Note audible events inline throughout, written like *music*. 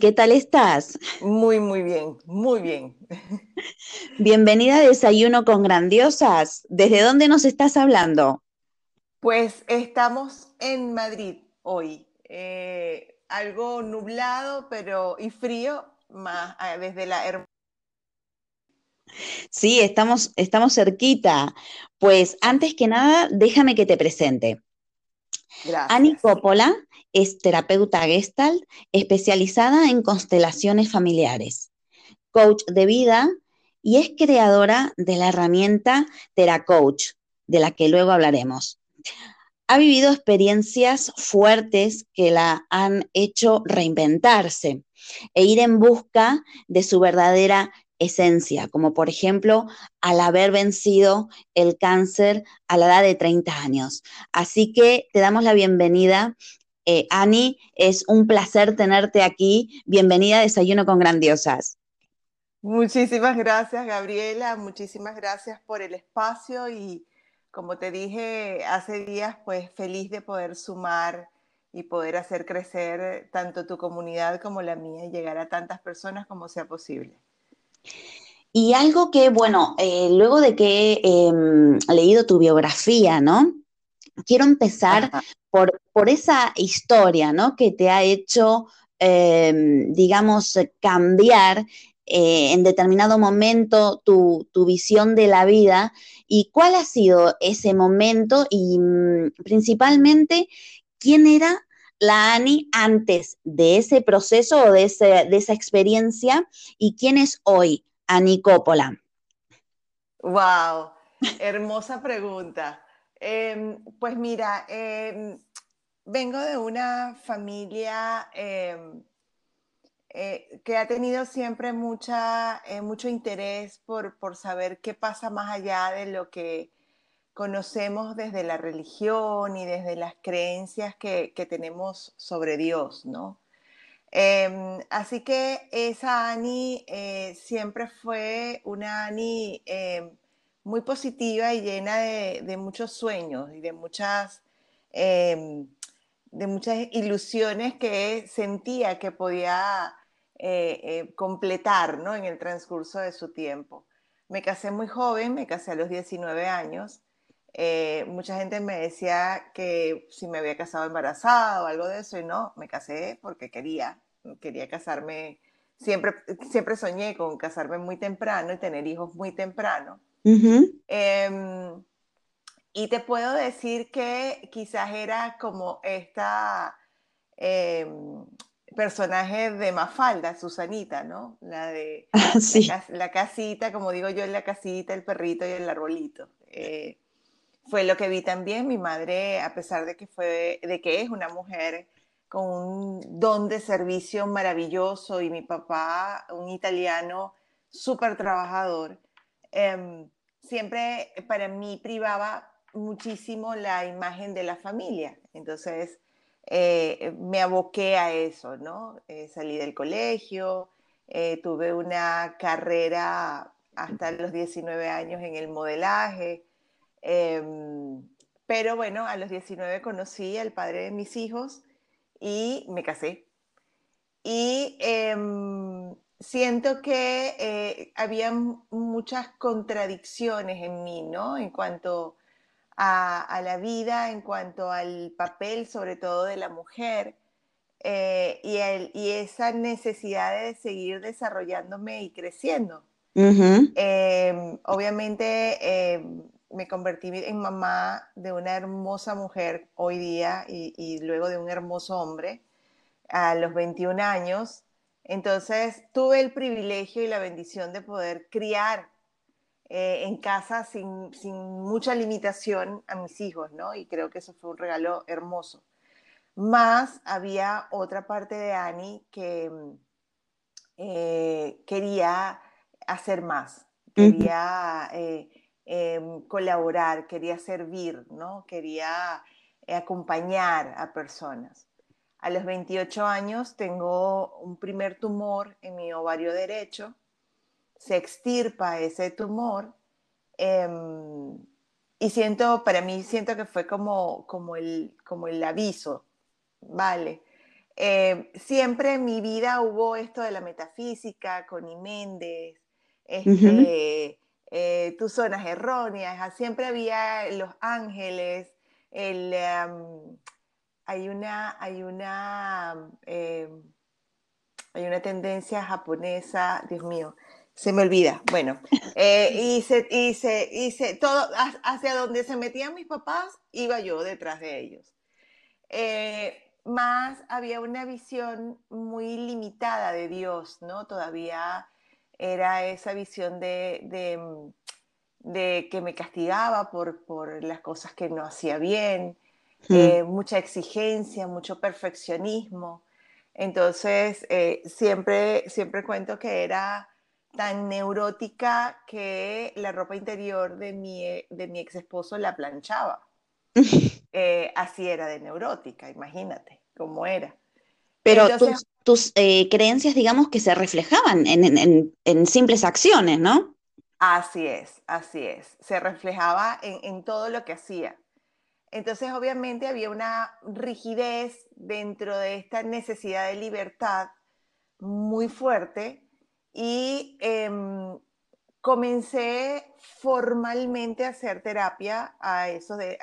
¿Qué tal estás? Muy, muy bien, muy bien. Bienvenida a Desayuno con Grandiosas. ¿Desde dónde nos estás hablando? Pues estamos en Madrid hoy. Eh, algo nublado pero y frío, más ah, desde la Sí, estamos, estamos cerquita. Pues antes que nada, déjame que te presente. Gracias. Ani Coppola es terapeuta gestalt especializada en constelaciones familiares, coach de vida y es creadora de la herramienta TeraCoach, de la que luego hablaremos. Ha vivido experiencias fuertes que la han hecho reinventarse e ir en busca de su verdadera esencia, como por ejemplo al haber vencido el cáncer a la edad de 30 años. Así que te damos la bienvenida eh, Ani, es un placer tenerte aquí. Bienvenida a Desayuno con Grandiosas. Muchísimas gracias, Gabriela. Muchísimas gracias por el espacio y como te dije hace días, pues feliz de poder sumar y poder hacer crecer tanto tu comunidad como la mía y llegar a tantas personas como sea posible. Y algo que, bueno, eh, luego de que he em, leído tu biografía, ¿no? quiero empezar por, por, esa historia, ¿no? Que te ha hecho, em, digamos, cambiar eh, en determinado momento tu, visión de la vida y cuál ha sido ese momento y mm, principalmente quién era la Ani antes de ese proceso o de, de esa experiencia y quién es hoy Ani Coppola? Wow, hermosa pregunta. Em, pues mira, em, vengo de una familia em, eh, que ha tenido siempre mucha, eh, mucho interés por, por, saber qué pasa más allá de lo que conocemos desde la religión y desde las creencias que, que tenemos sobre Dios, ¿no? así que esa Ani eh, siempre fue una Ani muy positiva y llena de, muchos sueños y de muchas, em, de muchas ilusiones que sentía que podía eh, eh, completar ¿no? en el transcurso de su tiempo. Me casé muy joven, me casé a los 19 años. Eh, mucha gente me decía que si me había casado embarazada o algo de eso, y no, me casé porque quería, quería casarme, siempre, siempre soñé con casarme muy temprano y tener hijos muy temprano. Em, y te puedo decir que quizás era como esta em, personaje de Mafalda, Susanita, ¿no? La de *laughs* la, casita, como digo yo, la casita, el perrito y el arbolito. Eh, fue lo que vi también. Mi madre, a pesar de que, fue, de que es una mujer con un don de servicio maravilloso y mi papá, un italiano súper trabajador, em, siempre para mí privaba muchísimo la imagen de la familia. Entonces eh, me aboqué a eso, ¿no? Eh, salí del colegio, eh, tuve una carrera hasta los 19 años en el modelaje, em, pero bueno, a los 19 conocí al padre de mis hijos y me casé. Em, siento que eh, había muchas contradicciones en mí, ¿no? En cuanto a, la vida, en cuanto al papel, sobre todo de la mujer, eh, y, y, esa necesidad de seguir desarrollándome y creciendo. Em, obviamente em, me convertí en mamá de una hermosa mujer hoy día y, y luego de un hermoso hombre a los 21 años. Entonces tuve el privilegio y la bendición de poder criar eh, en casa sin, mucha limitación a mis hijos, ¿no? Y creo que eso fue un regalo hermoso. Más había otra parte de Annie que eh, quería hacer más, quería eh, em, colaborar, quería servir, ¿no? Quería acompañar a personas. A los 28 años tengo un primer tumor en mi ovario derecho, se extirpa ese tumor em, y siento, para mí siento que fue como, como, el, como el aviso, ¿vale? Em, siempre en mi vida hubo esto de la metafísica con Iméndez, este, eh, tus zonas erróneas, siempre había los ángeles, el... Em, hay una, hay una, em, hay una tendencia japonesa, Dios mío, se me olvida. Bueno, eh, hice, hice, hice todo, hacia donde se metían mis papás, iba yo detrás de ellos. Eh, más había una visión muy limitada de Dios, ¿no? Todavía era esa visión de, de, de que me castigaba por, por, las cosas que no hacía bien, eh, mucha exigencia, mucho perfeccionismo. Entonces, eh, siempre, siempre cuento que era tan neurótica que la ropa interior de mi, eh, de mi ex esposo la planchaba. *laughs* así era de neurótica, imagínate cómo era. Pero tus, creencias, digamos, que se reflejaban en, en, simples acciones, ¿no? Así es, así es. Se reflejaba en, en todo lo que hacía. Entonces, obviamente, había una rigidez dentro de esta necesidad de libertad muy fuerte y em, comencé formalmente a hacer terapia a eso. De,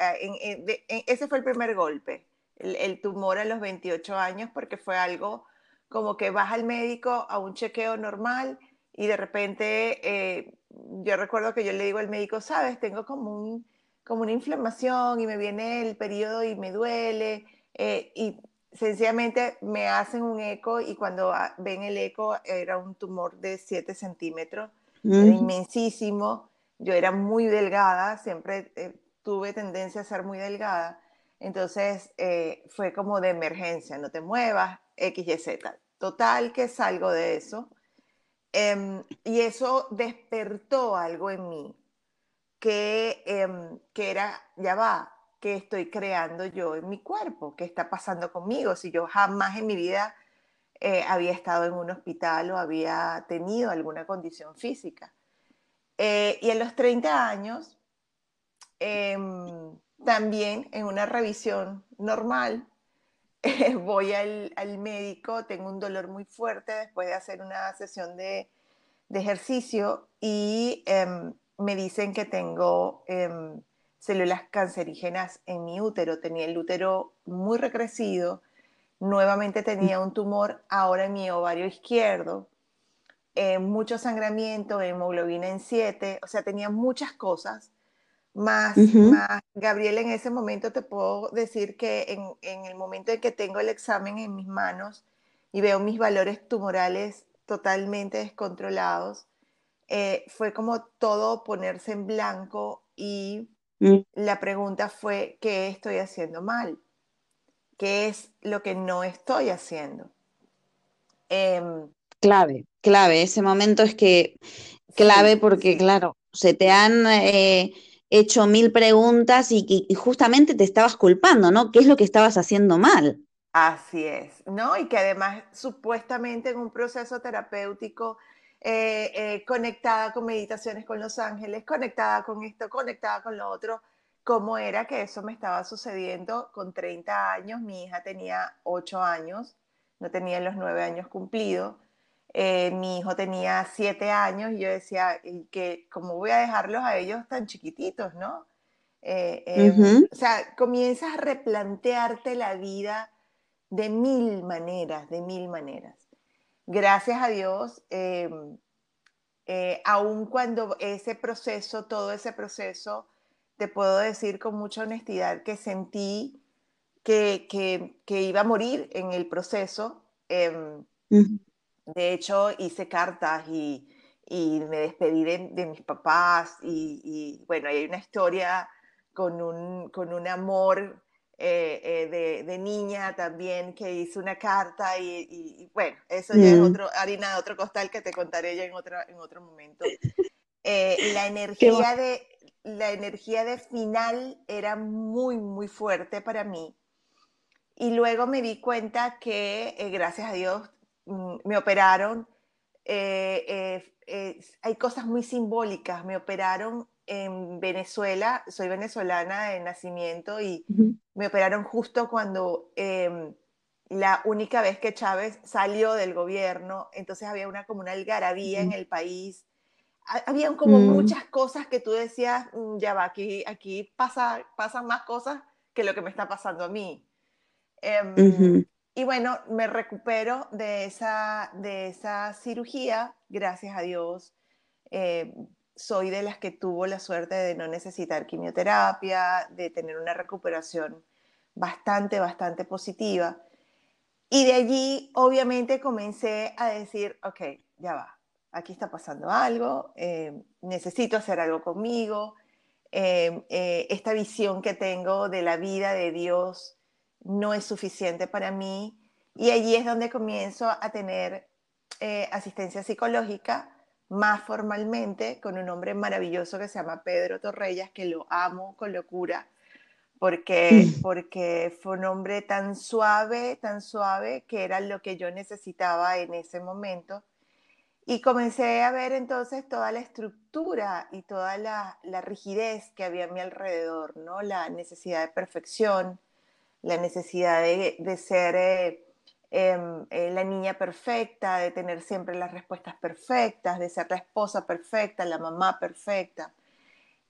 ese fue el primer golpe, el, tumor a los 28 años, porque fue algo como que vas al médico a un chequeo normal y de repente eh, yo recuerdo que yo le digo al médico, sabes, tengo como un como una inflamación y me viene el periodo y me duele. Eh, y sencillamente me hacen un eco y cuando ven el eco era un tumor de 7 centímetros, era inmensísimo. Yo era muy delgada, siempre eh, tuve tendencia a ser muy delgada. Entonces eh, fue como de emergencia, no te muevas, X, Y, Z. Total que salgo de eso. Em, y eso despertó algo en mí, que, em, que era, ya va, que estoy creando yo en mi cuerpo, qué está pasando conmigo, si yo jamás en mi vida eh, había estado en un hospital o había tenido alguna condición física. Eh, y en los 30 años, em, también en una revisión normal, *laughs* voy al, al, médico, tengo un dolor muy fuerte después de hacer una sesión de, de ejercicio y em, me dicen que tengo em, células cancerígenas en mi útero. Tenía el útero muy recrecido, nuevamente tenía un tumor ahora en mi ovario izquierdo, eh, mucho sangramiento, hemoglobina en 7, o sea, tenía muchas cosas más, más, Gabriel, en ese momento te puedo decir que en, en, el momento en que tengo el examen en mis manos y veo mis valores tumorales totalmente descontrolados, eh, fue como todo ponerse en blanco y mm. la pregunta fue, ¿qué estoy haciendo mal? ¿Qué es lo que no estoy haciendo? Em, clave, clave, ese momento es que clave porque, claro, se te han... Eh, hecho mil preguntas y, justamente te estabas culpando, ¿no? ¿Qué es lo que estabas haciendo mal? Así es, ¿no? Y que además supuestamente en un proceso terapéutico eh, eh, conectada con meditaciones con los ángeles, conectada con esto, conectada con lo otro, ¿cómo era que eso me estaba sucediendo con 30 años? Mi hija tenía 8 años, no tenía los 9 años cumplidos. Eh, mi hijo tenía siete años y yo decía, que ¿cómo voy a dejarlos a ellos tan chiquititos, no? Eh, em, o sea, comienzas a replantearte la vida de mil maneras, de mil maneras. Gracias a Dios, em, eh, aun cuando ese proceso, todo ese proceso, te puedo decir con mucha honestidad que sentí que, que, iba a morir en el proceso. Em, de hecho, hice cartas y, me despedí de, mis papás y, bueno, hay una historia con un, con un amor eh, eh, de, niña también que hizo una carta y, bueno, eso ya es mm. otro, harina de otro costal que te contaré ya en, otro, en otro momento. Eh, la, *laughs* energía de, la energía de final era muy, muy fuerte para mí. Y luego me di cuenta que, gracias a Dios, Mm, me operaron, eh, eh, eh, hay cosas muy simbólicas, me operaron en Venezuela, soy venezolana de nacimiento y me operaron justo cuando em, la única vez que Chávez salió del gobierno, entonces había una como una algarabía en el país, había como mm. muchas cosas que tú decías, mm, ya va, aquí, aquí pasa, pasan más cosas que lo que me está pasando a mí. Em, y bueno, me recupero de esa, de esa cirugía, gracias a Dios. Eh, soy de las que tuvo la suerte de no necesitar quimioterapia, de tener una recuperación bastante, bastante positiva. Y de allí, obviamente, comencé a decir, ok, ya va, aquí está pasando algo, eh, necesito hacer algo conmigo, eh, esta visión que tengo de la vida de Dios no es suficiente para mí y allí es donde comienzo a tener eh, asistencia psicológica más formalmente con un hombre maravilloso que se llama Pedro Torrellas, que lo amo con locura, porque, porque fue un hombre tan suave, tan suave, que era lo que yo necesitaba en ese momento. Y comencé a ver entonces toda la estructura y toda la, la rigidez que había a mi alrededor, ¿no? La necesidad de perfección, la necesidad de, ser eh, em, eh, la niña perfecta, de tener siempre las respuestas perfectas, de ser la esposa perfecta, la mamá perfecta.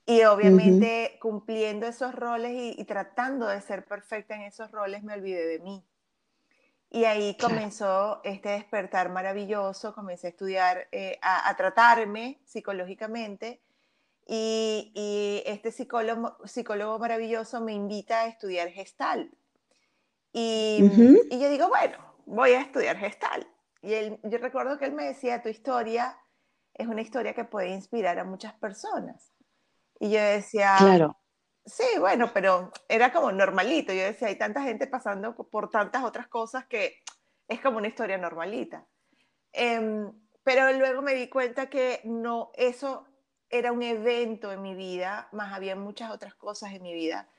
Y obviamente cumpliendo esos roles y, tratando de ser perfecta en esos roles, me olvidé de mí. Y ahí comenzó este despertar maravilloso, comencé a estudiar, eh, a, tratarme psicológicamente y, y, este psicólogo, psicólogo maravilloso me invita a estudiar Gestalt Y, y, yo digo, bueno, voy a estudiar gestal. Y él, yo recuerdo que él me decía, tu historia es una historia que puede inspirar a muchas personas. Y yo decía, claro. Sí, bueno, pero era como normalito. Yo decía, hay tanta gente pasando por tantas otras cosas que es como una historia normalita. Em, pero luego me di cuenta que no, eso era un evento en mi vida, más había muchas otras cosas en mi vida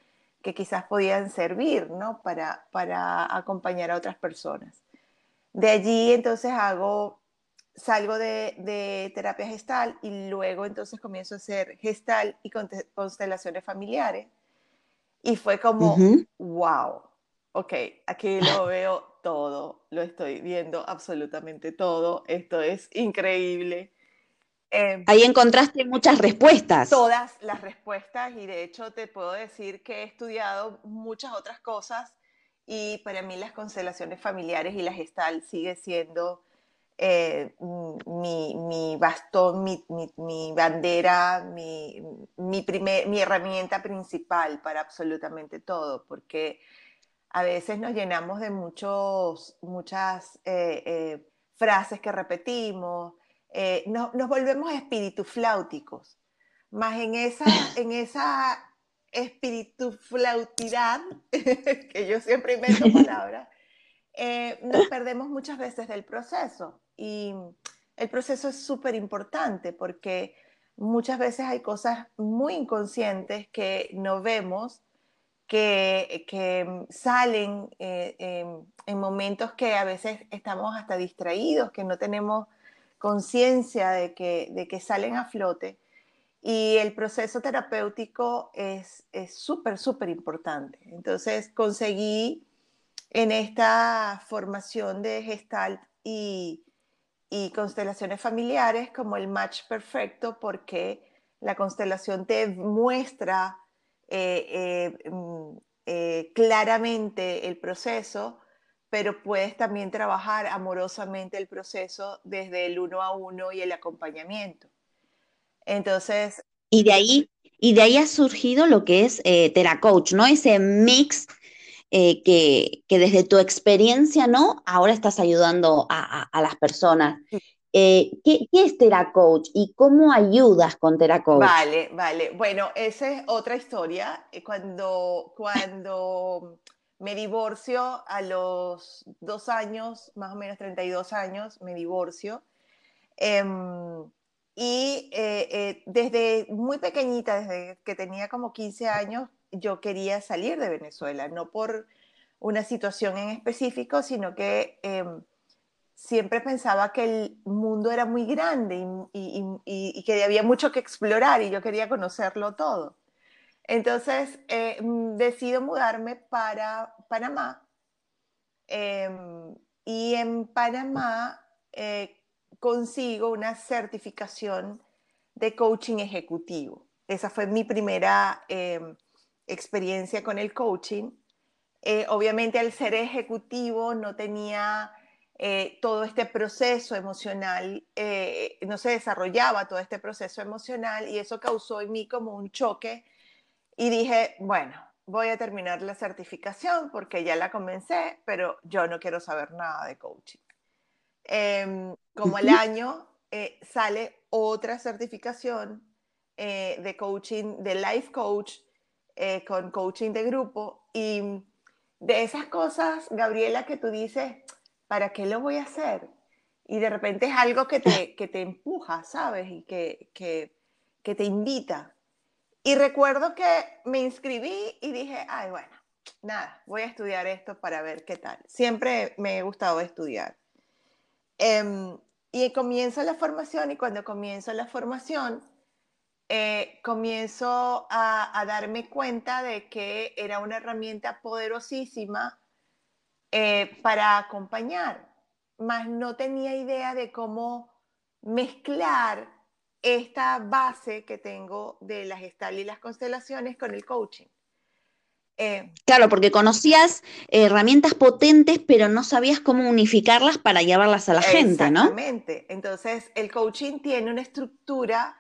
que quizás podían servir, ¿no? Para, para acompañar a otras personas. De allí entonces hago, salgo de, de terapia gestal y luego entonces comienzo a hacer gestal y constelaciones familiares. Y fue como, wow, ok, aquí lo veo todo, lo estoy viendo absolutamente todo, esto es increíble. Em, Ahí encontraste muchas respuestas. Todas las respuestas y de hecho te puedo decir que he estudiado muchas otras cosas y para mí las constelaciones familiares y la gestal sigue siendo eh, mi, bastón, mi, bandera, mi, primer, mi herramienta principal para absolutamente todo, porque a veces nos llenamos de muchos, muchas eh, eh, frases que repetimos, nos volvemos espíritu flauticos, más en esa, *laughs* en esa espíritu flautidad, *laughs* que yo siempre invento *laughs* palabras, nos perdemos muchas veces del proceso. Y el proceso es súper importante porque muchas veces hay cosas muy inconscientes que no vemos, que, que salen eh, en momentos que a veces estamos hasta distraídos, que no tenemos conciencia de que, de que salen a flote. Y el proceso terapéutico es súper, súper importante. Entonces conseguí en esta formación de Gestalt y, y constelaciones familiares como el match perfecto porque la constelación te muestra eh, eh, mm, eh, claramente el proceso, pero puedes también trabajar amorosamente el proceso desde el uno a uno y el acompañamiento. Entonces... Y de ahí, y de ahí ha surgido lo que es Teracoach, ¿no? Ese mix eh, que, desde tu experiencia, ¿no? Ahora estás ayudando a, las personas. Eh, ¿qué, es TeraCoach y cómo ayudas con TeraCoach? Vale, vale. Bueno, esa es otra historia. Eh, cuando, cuando me divorcio a los dos años, más o menos 32 años, me divorcio. Em, y desde muy pequeñita, desde que tenía como 15 años, yo quería salir de Venezuela, no por una situación en específico, sino que em, siempre pensaba que el mundo era muy grande y, que había mucho que explorar y yo quería conocerlo todo. Entonces eh, mm, decido mudarme para Panamá em, y en Panamá eh, consigo una certificación de coaching ejecutivo. Esa fue mi primera em, experiencia con el coaching. Eh, obviamente al ser ejecutivo no tenía eh, todo este proceso emocional, no se desarrollaba todo este proceso emocional y eso causó en mí como un choque y dije, bueno, voy a terminar la certificación porque ya la comencé, pero yo no quiero saber nada de coaching. Em, como el año sale otra certificación de coaching, de life coach, eh, con coaching de grupo y de esas cosas, Gabriela, que tú dices, ¿para qué lo voy a hacer? Y de repente es algo que te, que te empuja, ¿sabes? Y que, que, que te invita. Y recuerdo que me inscribí y dije, ay, bueno, nada, voy a estudiar esto para ver qué tal. Siempre me ha gustado estudiar. Em, y comienzo la formación y cuando comienzo la formación, eh, comienzo a, darme cuenta de que era una herramienta poderosísima eh, para acompañar, mas no tenía idea de cómo mezclar esta base que tengo de las gestal y las constelaciones con el coaching. Eh, claro, porque conocías herramientas potentes, pero no sabías cómo unificarlas para llevarlas a la gente, ¿no? Exactamente. Entonces, el coaching tiene una estructura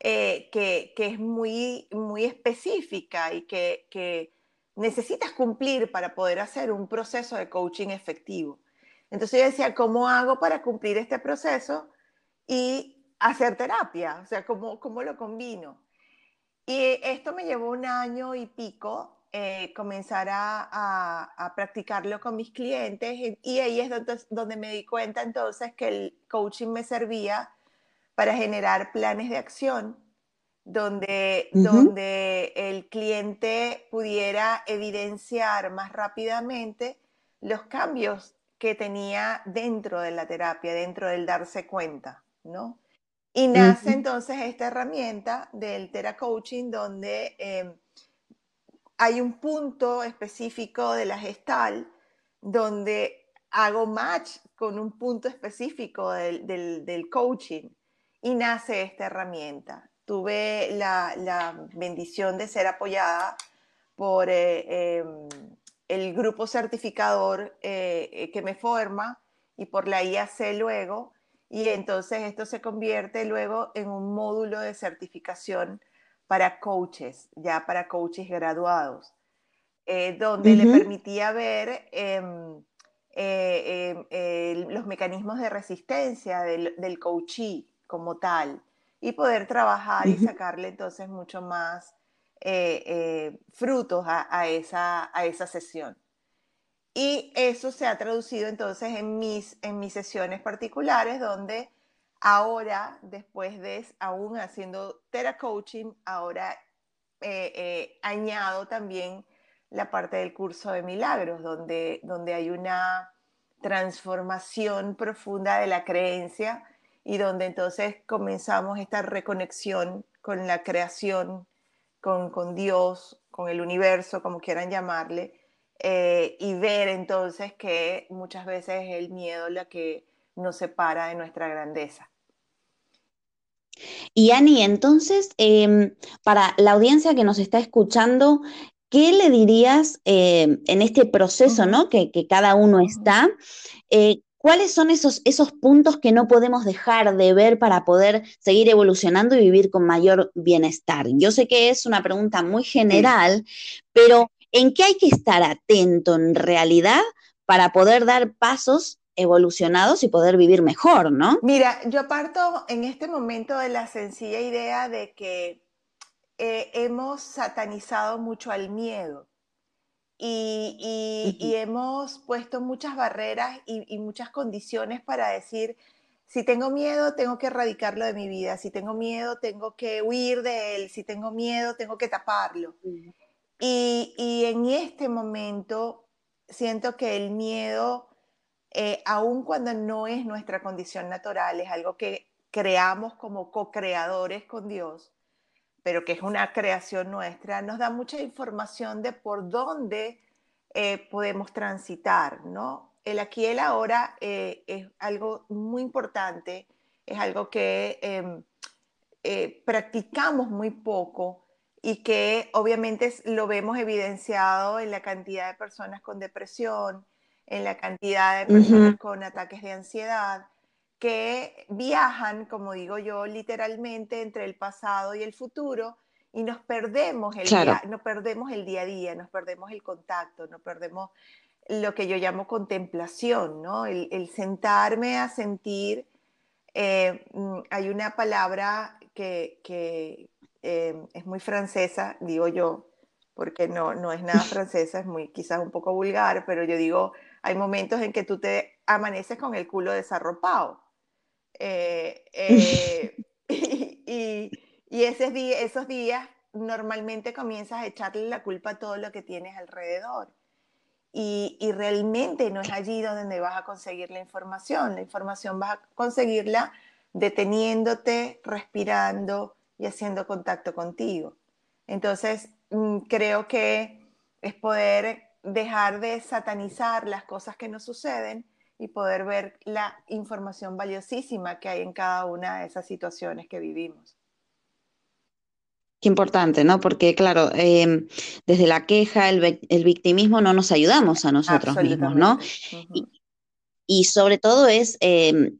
eh, que, es muy, muy específica y que, necesitas cumplir para poder hacer un proceso de coaching efectivo. Entonces yo decía, ¿cómo hago para cumplir este proceso y hacer terapia? O sea, ¿cómo, cómo lo combino? Y esto me llevó un año y pico eh, comenzar a, a, practicarlo con mis clientes y ahí es donde, donde me di cuenta entonces que el coaching me servía para generar planes de acción donde, donde el cliente pudiera evidenciar más rápidamente los cambios que tenía dentro de la terapia, dentro del darse cuenta, ¿no? Y nace entonces esta herramienta del Tera Coaching donde em, hay un punto específico de la gestal donde hago match con un punto específico del, del coaching y nace esta herramienta tuve la, bendición de ser apoyada por eh, em, el grupo certificador eh, eh, que me forma y por la IAC luego. Y entonces esto se convierte luego en un módulo de certificación para coaches, ya para coaches graduados, donde le permitía ver em, em, los mecanismos de resistencia del, del coachee como tal y poder trabajar y sacarle entonces mucho más eh, eh, frutos a, esa, a esa sesión. Y eso se ha traducido entonces en mis, en mis sesiones particulares, donde ahora, después de aún haciendo Tera Coaching, ahora eh, añado también la parte del curso de milagros, donde, donde hay una transformación profunda de la creencia y donde entonces comenzamos esta reconexión con la creación, con, con Dios, con el universo, como quieran llamarle, eh, y ver entonces que muchas veces es el miedo la que nos separa de nuestra grandeza. Y Ani, entonces, em, para la audiencia que nos está escuchando, ¿qué le dirías em, en este proceso ¿no? que, que, cada uno está? Eh, ¿Cuáles son esos, esos puntos que no podemos dejar de ver para poder seguir evolucionando y vivir con mayor bienestar? Yo sé que es una pregunta muy general, pero ¿en qué hay que estar atento en realidad para poder dar pasos evolucionados y poder vivir mejor, ¿no? Mira, yo parto en este momento de la sencilla idea de que eh, hemos satanizado mucho al miedo y, hemos puesto muchas barreras y, muchas condiciones para decir, si tengo miedo, tengo que erradicarlo de mi vida, si tengo miedo, tengo que huir de él, si tengo miedo, tengo que taparlo. Y, en este momento siento que el miedo, eh, aun cuando no es nuestra condición natural, es algo que creamos como co-creadores con Dios, pero que es una creación nuestra, nos da mucha información de por dónde eh, podemos transitar, ¿no? El aquí y el ahora eh, es algo muy importante, es algo que em, eh, practicamos muy poco y que obviamente lo vemos evidenciado en la cantidad de personas con depresión, en la cantidad de personas con ataques de ansiedad, que viajan, como digo yo, literalmente entre el pasado y el futuro y nos perdemos el, día, no perdemos el día a día, nos perdemos el contacto, nos perdemos lo que yo llamo contemplación, ¿no? El, sentarme a sentir. Eh, mm, hay una palabra que, que eh, es muy francesa, digo yo, porque no, no es nada francesa, es muy quizás un poco vulgar, pero yo digo, hay momentos en que tú te amaneces con el culo desarropado. Eh, eh, *laughs* *laughs* y, y, esos, días, esos días normalmente comienzas a echarle la culpa a todo lo que tienes alrededor. Y, y, realmente no es allí donde vas a conseguir la información. La información vas a conseguirla deteniéndote, respirando y haciendo contacto contigo. Entonces, mm, creo que es poder dejar de satanizar las cosas que nos suceden y poder ver la información valiosísima que hay en cada una de esas situaciones que vivimos. Qué importante, ¿no? Porque, claro, em, desde la queja, el, el, victimismo no nos ayudamos a nosotros mismos, ¿no? y, sobre todo es em,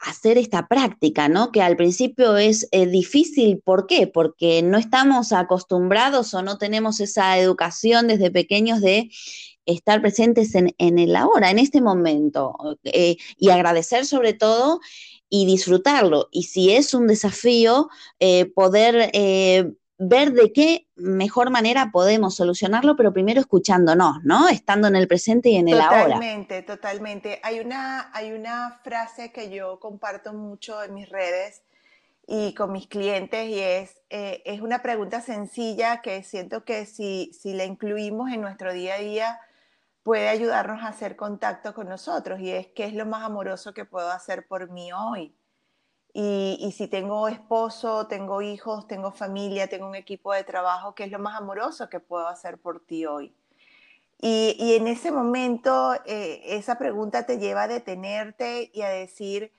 hacer esta práctica, ¿no? Que al principio es eh, difícil, ¿por qué? Porque no estamos acostumbrados o no tenemos esa educación desde pequeños de estar presentes en, el ahora, en este momento, eh, y agradecer sobre todo y disfrutarlo. Y si es un desafío, eh, poder ver de qué mejor manera podemos solucionarlo, pero primero escuchándonos, ¿no? Estando en el presente y en el ahora. Totalmente, totalmente. Hay una, hay una frase que yo comparto mucho en mis redes y con mis clientes y es, eh, es una pregunta sencilla que siento que si, si la incluimos en nuestro día a día puede ayudarnos a hacer contacto con nosotros y es qué es lo más amoroso que puedo hacer por mí hoy y, si tengo esposo, tengo hijos, tengo familia, tengo un equipo de trabajo, ¿qué es lo más amoroso que puedo hacer por ti hoy? Y, en ese momento, eh, esa pregunta te lleva a detenerte y a decir,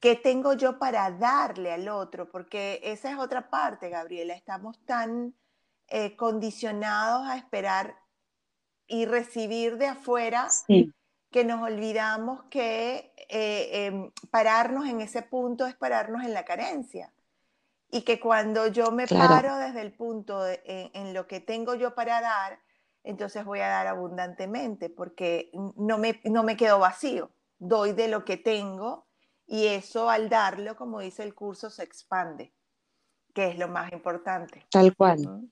¿qué tengo yo para darle al otro? Porque esa es otra parte, Gabriela. Estamos tan eh, condicionados a esperar y recibir de afuera que nos olvidamos que eh, em, pararnos en ese punto es pararnos en la carencia. Y que cuando yo me paro desde el punto en, lo que tengo yo para dar, entonces voy a dar abundantemente, porque no me, no me quedo vacío, doy de lo que tengo y eso al darlo, como dice el curso, se expande, que es lo más importante. Tal cual.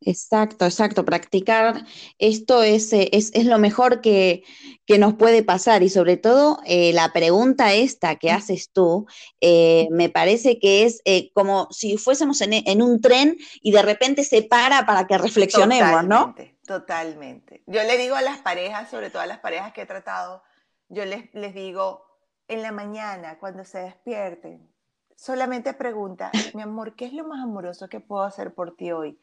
Exacto, exacto. Practicar esto es, eh, es, es lo mejor que, que, nos puede pasar y sobre todo eh, la pregunta esta que haces tú, eh, me parece que es como si fuésemos en, en, un tren y de repente se para para que reflexionemos, ¿no? Totalmente. Yo le digo a las parejas, sobre todo a las parejas que he tratado, yo les, les digo, en la mañana, cuando se despierten, solamente pregunta, mi amor, ¿qué es lo más amoroso que puedo hacer por ti hoy?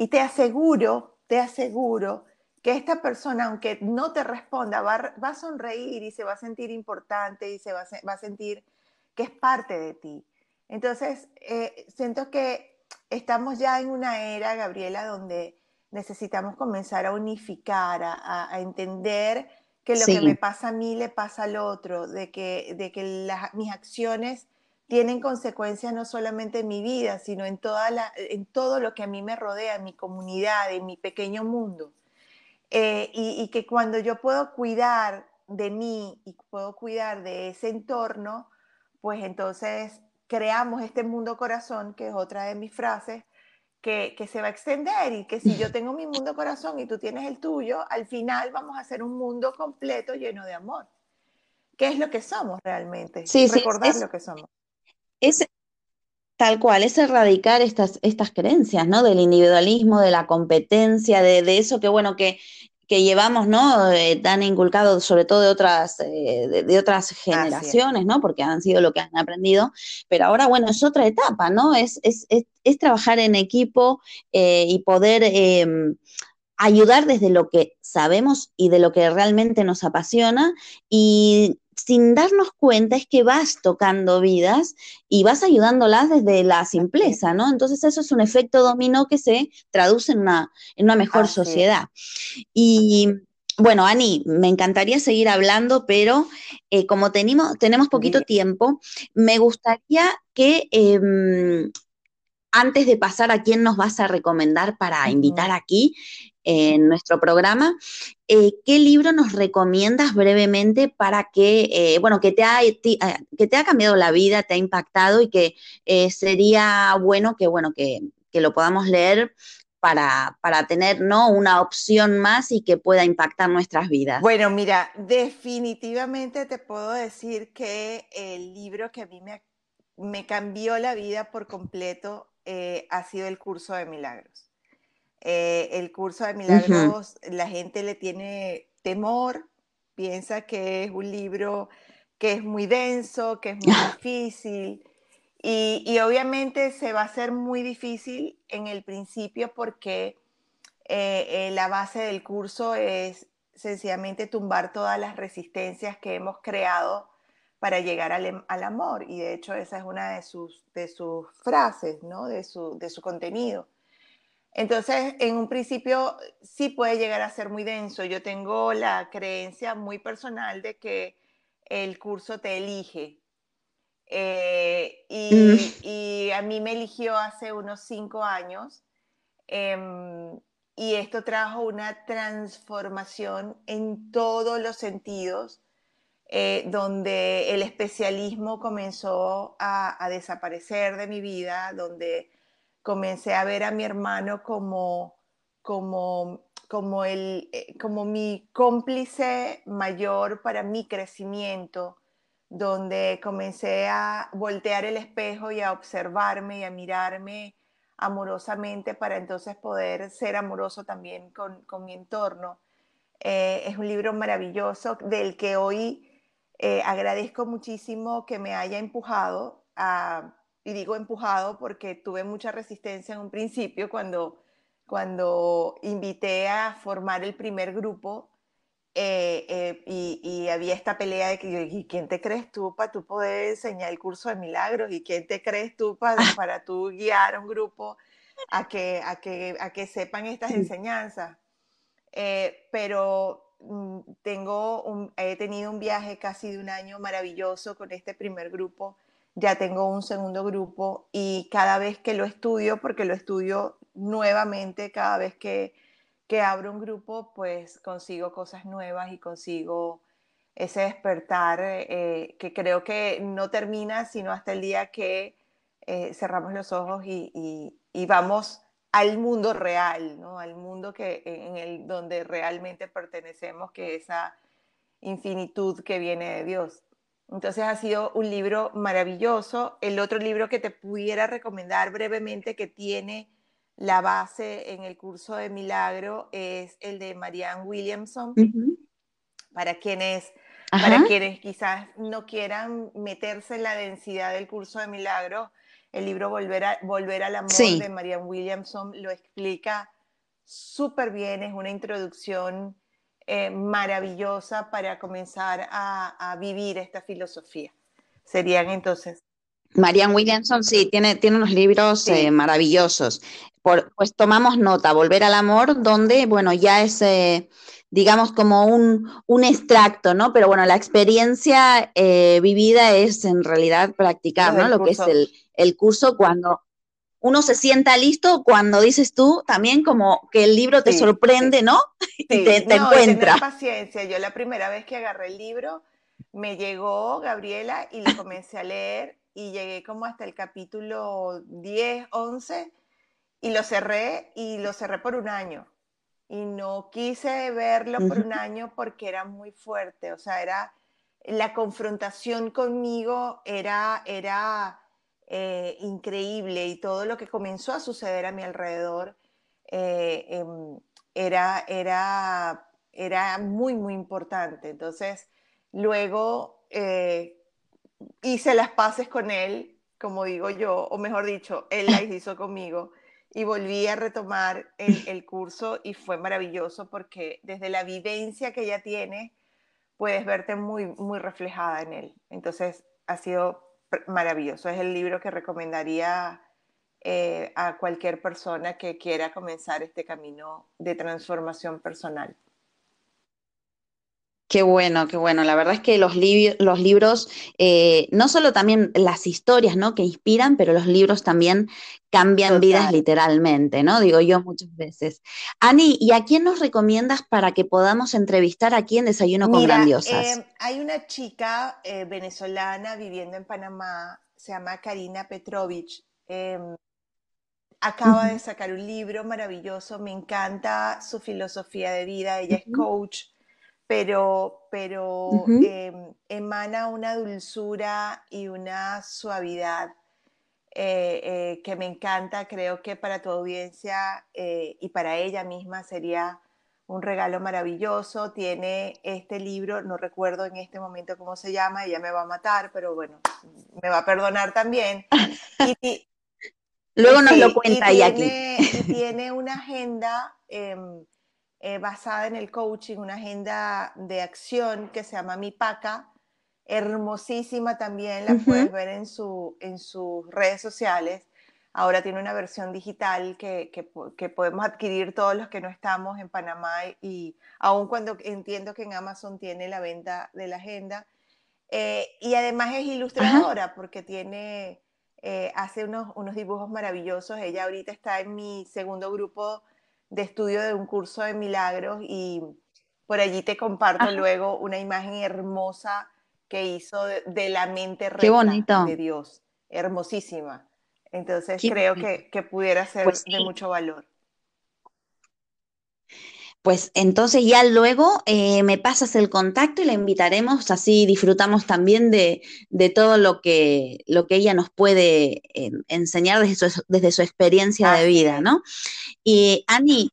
Y te aseguro, te aseguro que esta persona, aunque no te responda, va, a sonreír y se va a sentir importante y se va a, sentir que es parte de ti. Entonces, eh, siento que estamos ya en una era, Gabriela, donde necesitamos comenzar a unificar, a, entender que lo que me pasa a mí le pasa al otro, de que, de que mis acciones tienen consecuencias no solamente en mi vida, sino en, toda la, en todo lo que a mí me rodea, en mi comunidad, en mi pequeño mundo. Eh, y, que cuando yo puedo cuidar de mí y puedo cuidar de ese entorno, pues entonces creamos este mundo corazón, que es otra de mis frases, que, que, se va a extender y que si yo tengo mi mundo corazón y tú tienes el tuyo, al final vamos a hacer un mundo completo lleno de amor. ¿Qué es lo que somos realmente? Sí, Recordar lo que somos. Es tal cual, es erradicar estas, estas creencias, ¿no? Del individualismo, de la competencia, de, eso que, bueno, que, que llevamos, ¿no? Eh, tan inculcado, sobre todo de otras, eh, de, otras generaciones, ¿no? Porque han sido lo que han aprendido. Pero ahora, bueno, es otra etapa, ¿no? Es, es, es, trabajar en equipo eh, y poder em, ayudar desde lo que sabemos y de lo que realmente nos apasiona y sin darnos cuenta es que vas tocando vidas y vas ayudándolas desde la simpleza, ¿no? Entonces eso es un efecto dominó que se traduce en una, en una mejor sociedad. Y bueno, Ani, me encantaría seguir hablando, pero eh, como tenemos, tenemos poquito tiempo, me gustaría que em, antes de pasar a quién nos vas a recomendar para invitar aquí, en nuestro programa. Eh, ¿Qué libro nos recomiendas brevemente para que, eh, bueno, que te, ha, eh, que te ha cambiado la vida, te ha impactado y que sería bueno que, bueno, que, lo podamos leer para, para, tener ¿no? una opción más y que pueda impactar nuestras vidas? Bueno, mira, definitivamente te puedo decir que el libro que a mí me, me cambió la vida por completo ha sido el curso de milagros. Eh, el curso de milagros, la gente le tiene temor, piensa que es un libro que es muy denso, que es muy *laughs* difícil. Y, obviamente se va a hacer muy difícil en el principio porque eh, eh, la base del curso es sencillamente tumbar todas las resistencias que hemos creado para llegar al, em, amor. Y de hecho esa es una de sus, de sus frases, ¿no? de, su, de su contenido. Entonces, en un principio sí puede llegar a ser muy denso. Yo tengo la creencia muy personal de que el curso te elige Eh, y, a mí me eligió hace unos cinco años. Em, y esto trajo una transformación en todos los sentidos, eh, donde el especialismo comenzó a, a, desaparecer de mi vida, donde comencé a ver a mi hermano como, como, como, el, eh, como mi cómplice mayor para mi crecimiento, donde comencé a voltear el espejo y a observarme y a mirarme amorosamente para entonces poder ser amoroso también con, mi entorno. Eh, es un libro maravilloso del que hoy eh, agradezco muchísimo que me haya empujado a, y digo empujado porque tuve mucha resistencia en un principio cuando, cuando invité a formar el primer grupo eh, y, había esta pelea de que ¿y quién te crees tú para tú poder enseñar el curso de milagros? ¿Y quién te crees tú para, *laughs* para tú guiar a un grupo a que, a que, a que sepan estas enseñanzas? Eh, pero mm, tengo un, he tenido un viaje casi de un año maravilloso con este primer grupo. Ya tengo un segundo grupo y cada vez que lo estudio, porque lo estudio nuevamente cada vez que que abro un grupo, pues consigo cosas nuevas y consigo ese despertar eh, que creo que no termina sino hasta el día que eh, cerramos los ojos y, vamos al mundo real, ¿no? al mundo que, en el, donde realmente pertenecemos, que es esa infinitud que viene de Dios. Entonces ha sido un libro maravilloso. El otro libro que te pudiera recomendar brevemente que tiene la base en el curso de milagro es el de Marianne Williamson. Para quienes para quienes quizás no quieran meterse en la densidad del curso de milagro, el libro Volver, a, Volver al Amor de Marianne Williamson lo explica súper bien, es una introducción eh, maravillosa para comenzar a, vivir esta filosofía. Serían entonces Marianne Williamson, sí, tiene, tiene unos libros eh, maravillosos pues tomamos nota, Volver al Amor, donde, bueno, ya es, eh, digamos, como un, extracto, ¿no? Pero bueno, la experiencia vivida es en realidad practicar, ¿no? Lo que es el, curso cuando uno se sienta listo, cuando dices tú también como que el libro te sorprende, ¿no? *laughs* y te, te no, encuentra. paciencia, yo la primera vez que agarré el libro, me llegó Gabriela y lo comencé a leer y llegué como hasta el capítulo 10, 11 y lo cerré y lo cerré por un año. Y no quise verlo por un año porque era muy fuerte, o sea, era la confrontación conmigo era, era eh, increíble y todo lo que comenzó a suceder a mi alrededor eh, em, era, era, era muy, muy importante. Entonces, luego eh, hice las paces con él, como digo yo, o mejor dicho, él las *laughs* hizo conmigo y volví a retomar el, curso y fue maravilloso porque desde la vivencia que ella tiene, puedes verte muy, muy reflejada en él. Entonces, ha sido maravilloso. Es el libro que recomendaría eh, a cualquier persona que quiera comenzar este camino de transformación personal. Qué bueno, qué bueno. La verdad es que los, los libros, eh, no solo también las historias, ¿no? Que inspiran, pero los libros también cambian vidas literalmente, ¿no? Digo yo muchas veces. Ani, ¿y a quién nos recomiendas para que podamos entrevistar aquí en Desayuno con Grandiosas? Eh, hay una chica eh, venezolana viviendo en Panamá, se llama Karina Petrovich. Em, acaba de sacar un libro maravilloso, me encanta su filosofía de vida, ella es coach pero, pero em, emana una dulzura y una suavidad eh, eh, que me encanta. Creo que para tu audiencia eh, y para ella misma sería un regalo maravilloso. Tiene este libro, no recuerdo en este momento cómo se llama, ella me va a matar, pero bueno, me va a perdonar también. *laughs* Luego nos lo cuenta y, aquí. Y tiene una agenda em, eh, basada en el coaching, una agenda de acción que se llama Mi Paca, hermosísima también, la puedes ver en, su, en sus redes sociales. Ahora tiene una versión digital que, que, podemos adquirir todos los que no estamos en Panamá y aun cuando entiendo que en Amazon tiene la venta de la agenda. Eh, y además es ilustradora porque tiene, eh, hace unos, unos dibujos maravillosos. Ella ahorita está en mi segundo grupo de estudio de un curso de milagros y por allí te comparto luego una imagen hermosa que hizo de, la mente recta de Dios. Hermosísima. Entonces creo que, que, pudiera ser pues de mucho valor. Pues entonces ya luego eh, me pasas el contacto y la invitaremos, así disfrutamos también de, todo lo que, lo que ella nos puede eh, enseñar desde su, desde su experiencia de vida, ¿no? Y Ani,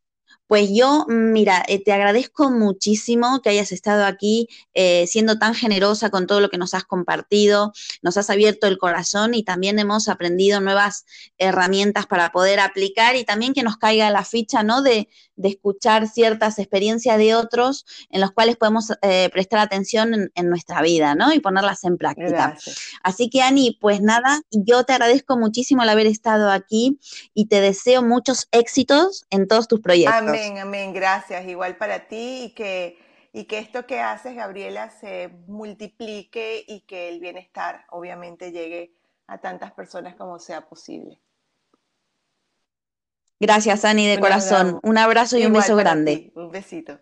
pues yo, mira, eh, te agradezco muchísimo que hayas estado aquí eh, siendo tan generosa con todo lo que nos has compartido, nos has abierto el corazón y también hemos aprendido nuevas herramientas para poder aplicar y también que nos caiga la ficha, ¿no? De, escuchar ciertas experiencias de otros en los cuales podemos eh, prestar atención en, nuestra vida, ¿no? Y ponerlas en práctica. Así que, Ani, pues nada, yo te agradezco muchísimo el haber estado aquí y te deseo muchos éxitos en todos tus proyectos. Amén, amén, gracias. Igual para ti y que, y que esto que haces, Gabriela, se multiplique y que el bienestar obviamente llegue a tantas personas como sea posible. Gracias, Ani, de corazón. Un abrazo y un beso grande. Un besito.